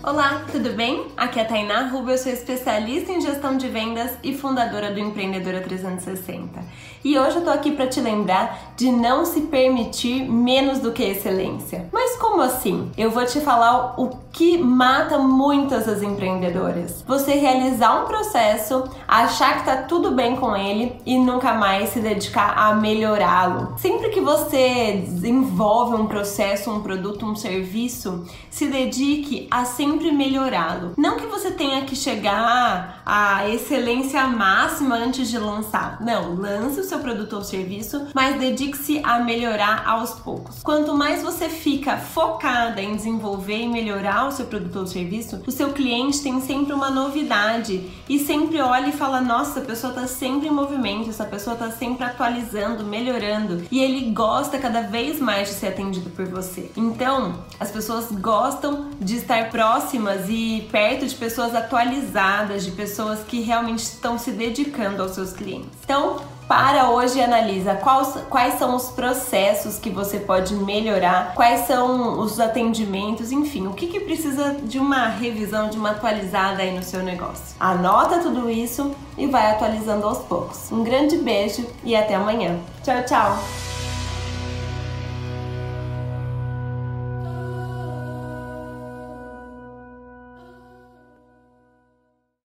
Olá, tudo bem? Aqui é a Tainá Rubio, eu sou especialista em gestão de vendas e fundadora do Empreendedora 360. E hoje eu tô aqui para te lembrar de não se permitir menos do que excelência. Mas como assim? Eu vou te falar o que mata muitas das empreendedoras. Você realizar um processo, achar que tá tudo bem com ele e nunca mais se dedicar a melhorá-lo. Sempre que você desenvolve um processo, um produto, um serviço, se dedique a sempre melhorá-lo. Não que você tenha que chegar à excelência máxima antes de lançar. Não, lance o seu produto ou serviço, mas dedique-se a melhorar aos poucos. Quanto mais você fica focada em desenvolver e melhorar o seu produto ou serviço, o seu cliente tem sempre uma novidade e sempre olha e fala: nossa, a pessoa está sempre em movimento, essa pessoa está sempre atualizando, melhorando e ele gosta cada vez mais de ser atendido por você. Então, as pessoas gostam de estar próximas e perto de pessoas atualizadas, de pessoas que realmente estão se dedicando aos seus clientes. Então, para hoje e analisa quais, quais são os processos que você pode melhorar, quais são os atendimentos, enfim, o que, que precisa de uma revisão, de uma atualizada aí no seu negócio. Anota tudo isso e vai atualizando aos poucos. Um grande beijo e até amanhã. Tchau, tchau!